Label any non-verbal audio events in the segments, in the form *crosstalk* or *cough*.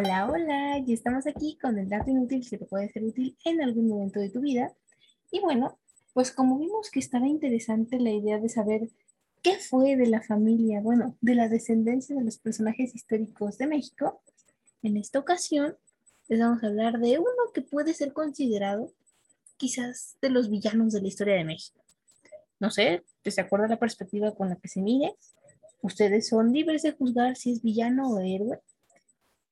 Hola, hola, ya estamos aquí con el dato inútil que te puede ser útil en algún momento de tu vida. Y bueno, pues como vimos que estaba interesante la idea de saber qué fue de la familia, bueno, de la descendencia de los personajes históricos de México, en esta ocasión les vamos a hablar de uno que puede ser considerado quizás de los villanos de la historia de México. No sé, ¿te acuerda la perspectiva con la que se mire? Ustedes son libres de juzgar si es villano o héroe.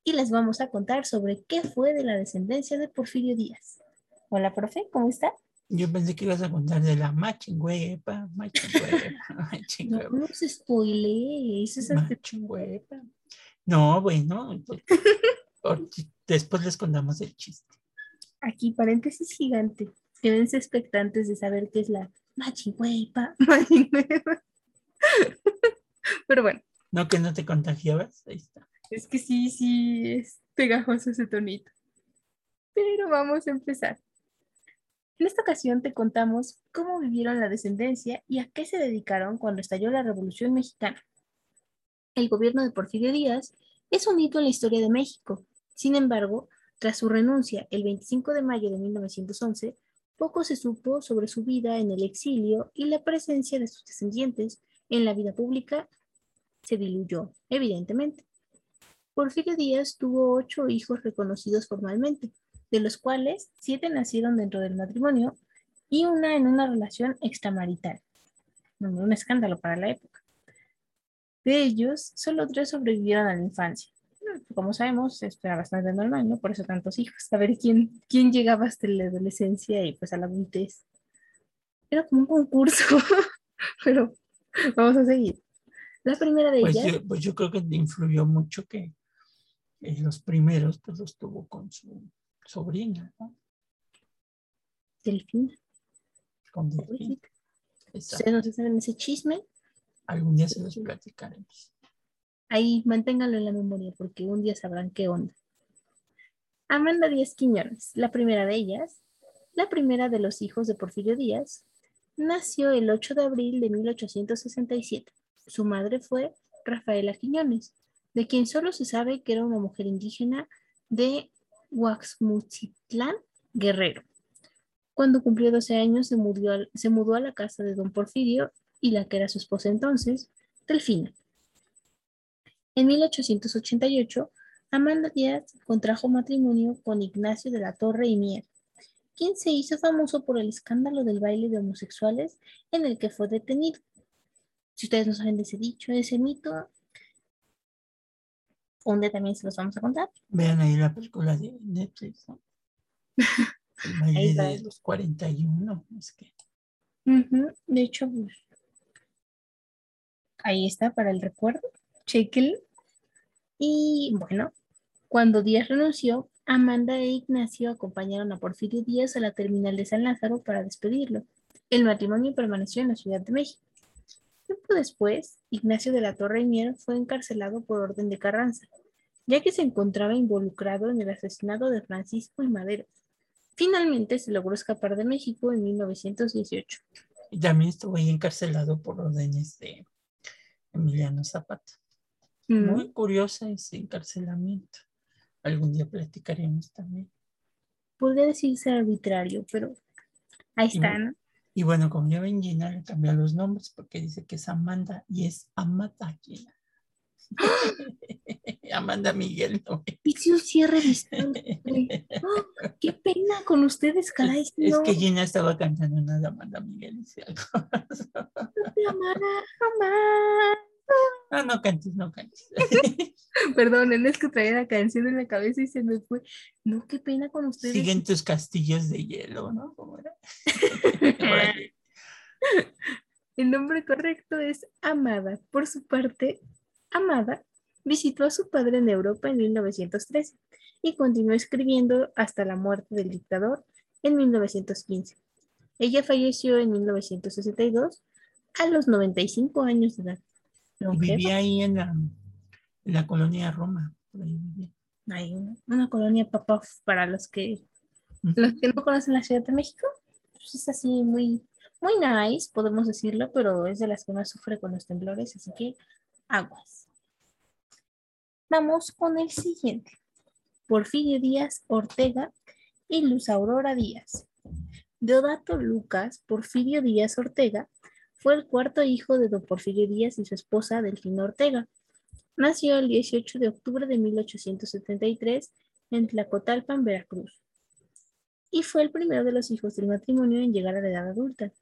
Y les vamos a contar sobre qué fue de la descendencia de Porfirio Díaz. Hola, profe, ¿cómo está? Yo pensé que ibas a contar de la machingüepa, machingüepa, *laughs* machingüepa. No, no se spoile, eso es machingüepa. No, bueno, después les contamos el chiste. Aquí, paréntesis gigante. Quédense expectantes de saber qué es la machingüepa, machingüepa. *laughs* Pero bueno. No, que no te contagiabas, ahí está. Es que sí, sí, es pegajoso ese tonito. Pero vamos a empezar. En esta ocasión te contamos cómo vivieron la descendencia y a qué se dedicaron cuando estalló la Revolución Mexicana. El gobierno de Porfirio Díaz es un hito en la historia de México. Sin embargo, tras su renuncia el 25 de mayo de 1911, poco se supo sobre su vida en el exilio y la presencia de sus descendientes en la vida pública se diluyó, evidentemente. Porfirio Díaz tuvo ocho hijos reconocidos formalmente, de los cuales siete nacieron dentro del matrimonio y una en una relación extramarital. Un escándalo para la época. De ellos, solo tres sobrevivieron a la infancia. Como sabemos, esto era bastante normal, ¿no? Por eso tantos hijos. A ver quién, quién llegaba hasta la adolescencia y pues a la adultez. Era como un concurso, *laughs* pero vamos a seguir. La primera de pues ellas. Yo, pues yo creo que influyó mucho que los primeros pues los tuvo con su sobrina, ¿no? Delfina. Con Delfina. ¿Ustedes no saben ese chisme? Algún día se los platicaremos. Ahí manténganlo en la memoria porque un día sabrán qué onda. Amanda Díaz Quiñones, la primera de ellas, la primera de los hijos de Porfirio Díaz, nació el 8 de abril de 1867. Su madre fue Rafaela Quiñones, de quien solo se sabe que era una mujer indígena de Huaxmuchitlán, Guerrero. Cuando cumplió 12 años se mudó, se mudó a la casa de don Porfirio y la que era su esposa entonces, Delfina. En 1888, Amanda Díaz contrajo matrimonio con Ignacio de la Torre y Mier, quien se hizo famoso por el escándalo del baile de homosexuales en el que fue detenido. Si ustedes no saben de ese dicho, ese mito, un día también se los vamos a contar. Vean ahí la película de Netflix, ¿no? *laughs* El baile de los 41, es que. De hecho, pues, ahí está para el recuerdo. Chequenlo. Y bueno, cuando Díaz renunció, Amanda e Ignacio acompañaron a Porfirio Díaz a la terminal de San Lázaro para despedirlo. El matrimonio permaneció en la Ciudad de México. Tiempo después, Ignacio de la Torre Mier fue encarcelado por orden de Carranza, ya que se encontraba involucrado en el asesinato de Francisco y Madero. Finalmente se logró escapar de México en 1918. Y también estuvo ahí encarcelado por órdenes de Emiliano Zapata. Muy curiosa ese encarcelamiento. Algún día platicaremos también. Podría decirse arbitrario, pero ahí está, ¿no? Y bueno, como ya ven, Gina le cambió los nombres porque dice que es Amanda y es Amanda Gina. *laughs* Amanda Miguel. ¿no? Hice un cierre de ¡Oh, *laughs* ¡Qué pena con ustedes, caray! Es, es, que Gina estaba cantando una de Amanda Miguel. Dice algo. Amanda, Amanda. No, no cantes, no cantes. *laughs* Perdón, es que traía la canción en la cabeza y se me fue. No, qué pena con ustedes. Siguen tus castillos de hielo, ¿no? ¿Cómo era? *laughs* El nombre correcto es Amada. Por su parte, Amada visitó a su padre en Europa en 1913 y continuó escribiendo hasta la muerte del dictador en 1915. Ella falleció en 1962 a los 95 años de edad. Vivía ahí en la, en la colonia Roma. Hay una, colonia papá para los que, los que no conocen la Ciudad de México. Pues es así muy, muy nice, podemos decirlo, pero es de las que más sufre con los temblores, así que aguas. Vamos con el siguiente. Porfirio Díaz Ortega y Luz Aurora Díaz. Deodato Lucas Porfirio Díaz Ortega fue el cuarto hijo de don Porfirio Díaz y su esposa Delfina Ortega. Nació el 18 de octubre de 1873 en Tlacotalpan, Veracruz. Y fue el primero de los hijos del matrimonio en llegar a la edad adulta,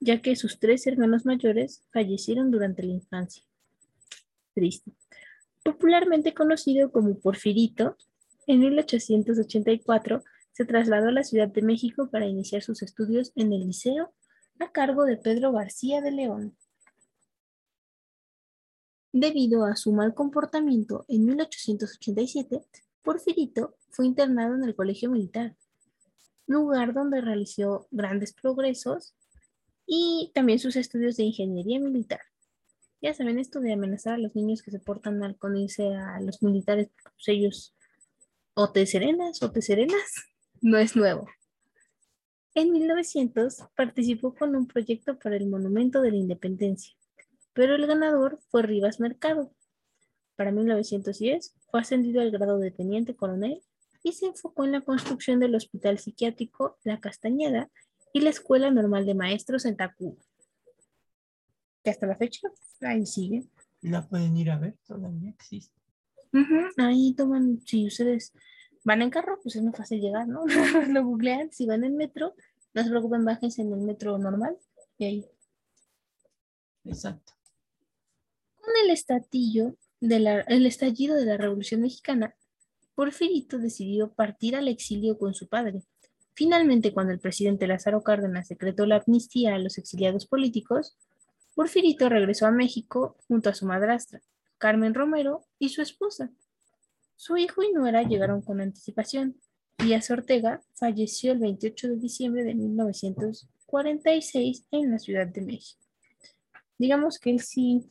ya que sus tres hermanos mayores fallecieron durante la infancia. Triste. Popularmente conocido como Porfirito, en 1884 se trasladó a la Ciudad de México para iniciar sus estudios en el liceo a cargo de Pedro García de León. Debido a su mal comportamiento, en 1887, Porfirito fue internado en el Colegio Militar, lugar donde realizó grandes progresos y también sus estudios de ingeniería militar. Ya saben, esto de amenazar a los niños que se portan mal con irse a los militares, pues ellos o te serenas o te serenas, no es nuevo. En 1900 participó con un proyecto para el Monumento de la Independencia, pero el ganador fue Rivas Mercado. Para 1910 fue ascendido al grado de teniente coronel y se enfocó en la construcción del Hospital Psiquiátrico La Castañeda y la Escuela Normal de Maestros en Tacuba. Que hasta la fecha ahí sigue. La pueden ir a ver, todavía existe. Ahí toman, si ustedes van en carro, pues es muy fácil llegar, ¿no? *laughs* Lo googlean. Si van en metro, no se preocupen, bájense en el metro normal y ahí. Exacto. Con el estatillo de la, el estallido de la Revolución Mexicana, Porfirito decidió partir al exilio con su padre. Finalmente, cuando el presidente Lázaro Cárdenas decretó la amnistía a los exiliados políticos, Porfirito regresó a México junto a su madrastra, Carmen Romero, y su esposa, su hijo y nuera llegaron con anticipación. Díaz Ortega falleció el 28 de diciembre de 1946 en la Ciudad de México. Digamos que él sí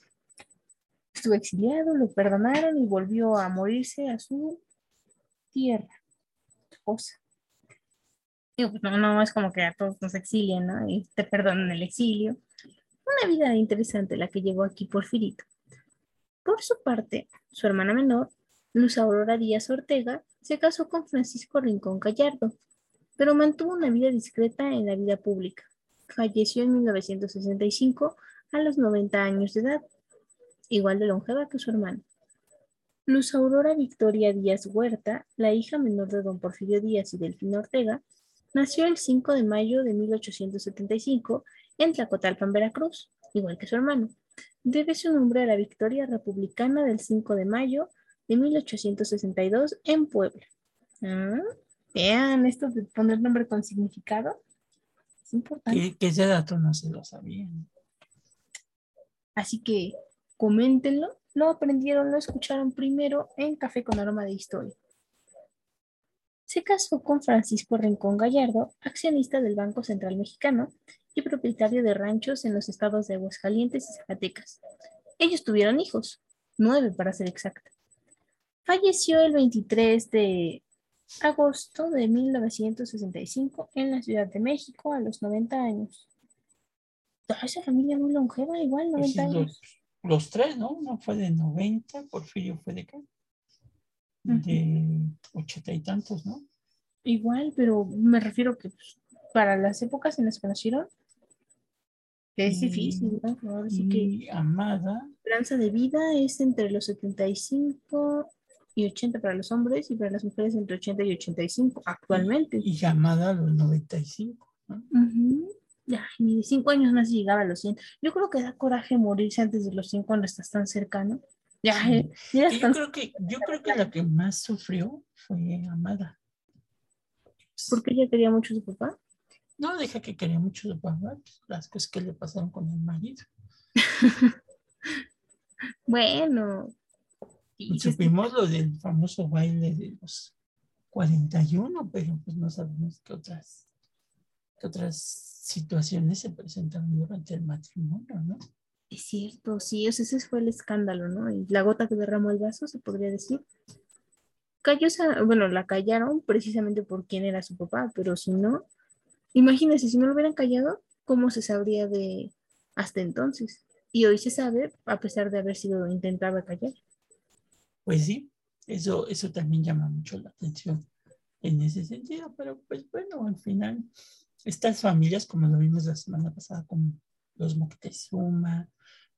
estuvo exiliado, lo perdonaron y volvió a morirse a su tierra, esposa. Pues, no, no es como que a todos nos exilien, ¿no? Y te perdonan el exilio. Una vida interesante la que llevó aquí Porfirito. Por su parte, su hermana menor, Luz Aurora Díaz Ortega se casó con Francisco Rincón Gallardo, pero mantuvo una vida discreta en la vida pública. Falleció en 1965 a los 90 años de edad, igual de longeva que su hermano. Luz Aurora Victoria Díaz Huerta, la hija menor de don Porfirio Díaz y Delfín Ortega, nació el 5 de mayo de 1875 en Tlacotalpan, Veracruz, igual que su hermano. Debe su nombre a la victoria republicana del 5 de mayo de 1862 en Puebla. Ah, vean, esto de poner nombre con significado es importante. Que, ese dato no se lo sabían. Así que coméntenlo. Lo aprendieron, lo escucharon primero en Café con Aroma de Historia. Se casó con Francisco Rincón Gallardo, accionista del Banco Central Mexicano y propietario de ranchos en los estados de Aguascalientes y Zacatecas. Ellos tuvieron hijos, nueve para ser exacta. Falleció el 23 de agosto de 1965 en la Ciudad de México a los 90 años. Toda esa familia muy longeva, igual, 90 pues años. Los, tres, ¿no? Uno fue de 90, Porfirio fue de qué? De ochenta y tantos, ¿no? Igual, pero me refiero que pues, para las épocas en las que nacieron, es difícil, ¿no? Así que Amada. La esperanza de vida es entre los 75 y 80 para los hombres y para las mujeres entre 80 y 85 actualmente. Y, llamada a los 95. ¿no? Ya, ni de 5 años más llegaba a los 100. Yo creo que da coraje morirse antes de los 100 cuando estás tan cercano. Ya, eh, yo, creo que, yo creo que la que más sufrió fue Amada. ¿Por qué ella quería mucho a su papá? No, deja que quería mucho a su papá, las cosas que le pasaron con el marido. *laughs* bueno, Supimos lo del famoso baile de los 41, pero pues no sabemos qué otras, qué otras situaciones se presentaron durante el matrimonio, ¿no? Es cierto, sí, ese fue el escándalo, ¿no? Y la gota que derramó el vaso, se podría decir. Cayó, bueno, la callaron precisamente por quién era su papá, pero si no, imagínense, si no lo hubieran callado, ¿cómo se sabría de hasta entonces? Y hoy se sabe, a pesar de haber sido intentado callar. Pues sí, Eso, eso también llama mucho la atención en ese sentido, pero pues bueno, al final, estas familias, como lo vimos la semana pasada con los Moctezuma,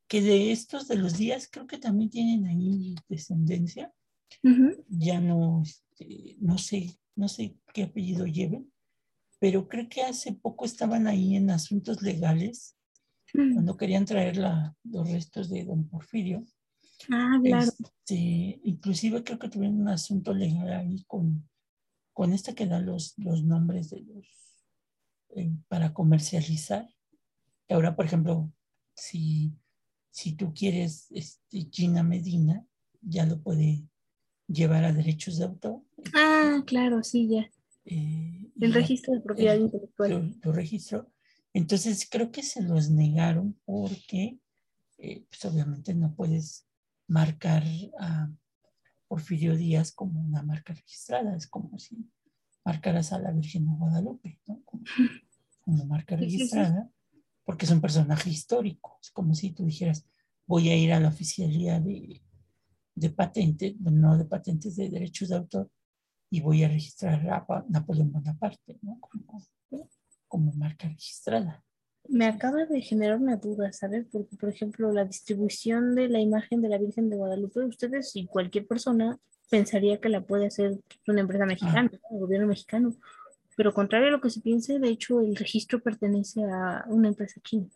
que de estos de los días creo que también tienen ahí descendencia, ya no, este, no sé, no sé qué apellido lleven, pero creo que hace poco estaban ahí en asuntos legales, cuando querían traer la, los restos de don Porfirio. Ah, claro. Este, inclusive creo que tuvieron un asunto legal ahí con, con esta que da los, los nombres de los eh, para comercializar. Ahora, por ejemplo, si, si tú quieres este, Gina Medina, ya lo puede llevar a derechos de autor. Ah, claro, sí, ya. Eh, el registro de propiedad intelectual. Lo, registro. Entonces creo que se los negaron porque, eh, pues obviamente no puedes marcar a Porfirio Díaz como una marca registrada, es como si marcaras a la Virgen de Guadalupe, ¿no? Como, como marca registrada, porque es un personaje histórico, es como si tú dijeras, voy a ir a la oficialía de, de patentes, no de patentes de derechos de autor, y voy a registrar a Napoleón Bonaparte, ¿no? Como, marca registrada. Me acaba de generar una duda, ¿sabes? Porque, por ejemplo, la distribución de la imagen de la Virgen de Guadalupe, ustedes y cualquier persona pensaría que la puede hacer una empresa mexicana, el ah. gobierno mexicano. Pero contrario a lo que se piense, de hecho, el registro pertenece a una empresa china.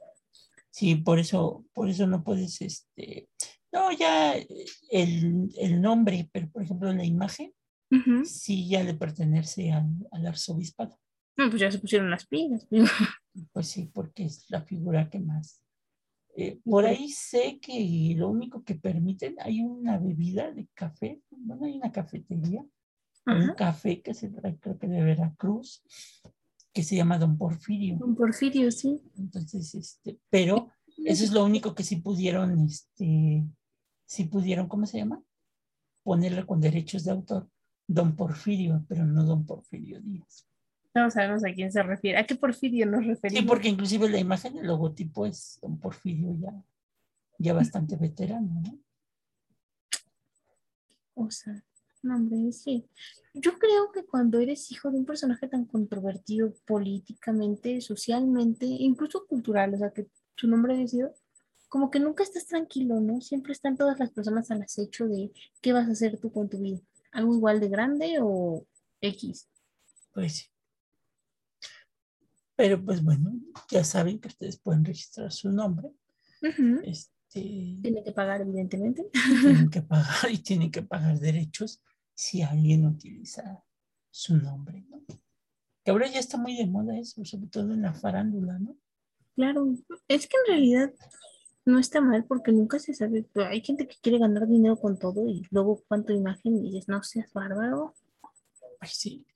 Sí, por eso, por eso no puedes, este, no, ya el, el nombre, pero por ejemplo la imagen, sí ya le pertenece al, al arzobispado. No, pues ya se pusieron las pilas. Pues sí, porque es la figura que más. Eh, por ahí sé que lo único que permiten, hay una bebida de café, bueno, hay una cafetería, un café que se trae, creo que de Veracruz, que se llama Don Porfirio. Don Porfirio, sí. Entonces, este, pero eso es lo único que sí pudieron, este, sí pudieron, ¿cómo se llama? Ponerle con derechos de autor Don Porfirio, pero no Don Porfirio Díaz. No sabemos a quién se refiere. ¿A qué Porfirio nos referimos? Sí, porque inclusive la imagen, el logotipo es Don Porfirio ya, ya bastante veterano, ¿no? O sea, no, hombre, sí. Yo creo que cuando eres hijo de un personaje tan controvertido políticamente, socialmente, incluso cultural, o sea, que su nombre ha sido, como que nunca estás tranquilo, ¿no? Siempre están todas las personas al acecho de qué vas a hacer tú con tu vida. ¿Algo igual de grande o X? Pues sí. Pero pues bueno, ya saben que ustedes pueden registrar su nombre. este, tienen que pagar, evidentemente. Tienen *laughs* que pagar y tienen que pagar derechos si alguien utiliza su nombre, ¿no? Que ahora ya está muy de moda eso, sobre todo en la farándula, ¿no? Claro, es que en realidad no está mal porque nunca se sabe, pero hay gente que quiere ganar dinero con todo y luego cuánto imagen y dices, no seas bárbaro. Pues sí,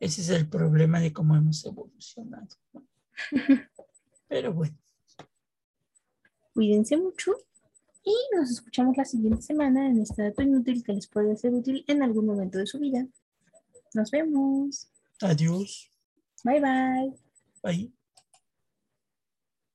ese es el problema de cómo hemos evolucionado. *laughs* pero bueno. Cuídense mucho y nos escuchamos la siguiente semana en este dato inútil que les puede ser útil en algún momento de su vida. Nos vemos. Adiós. Bye bye. Bye.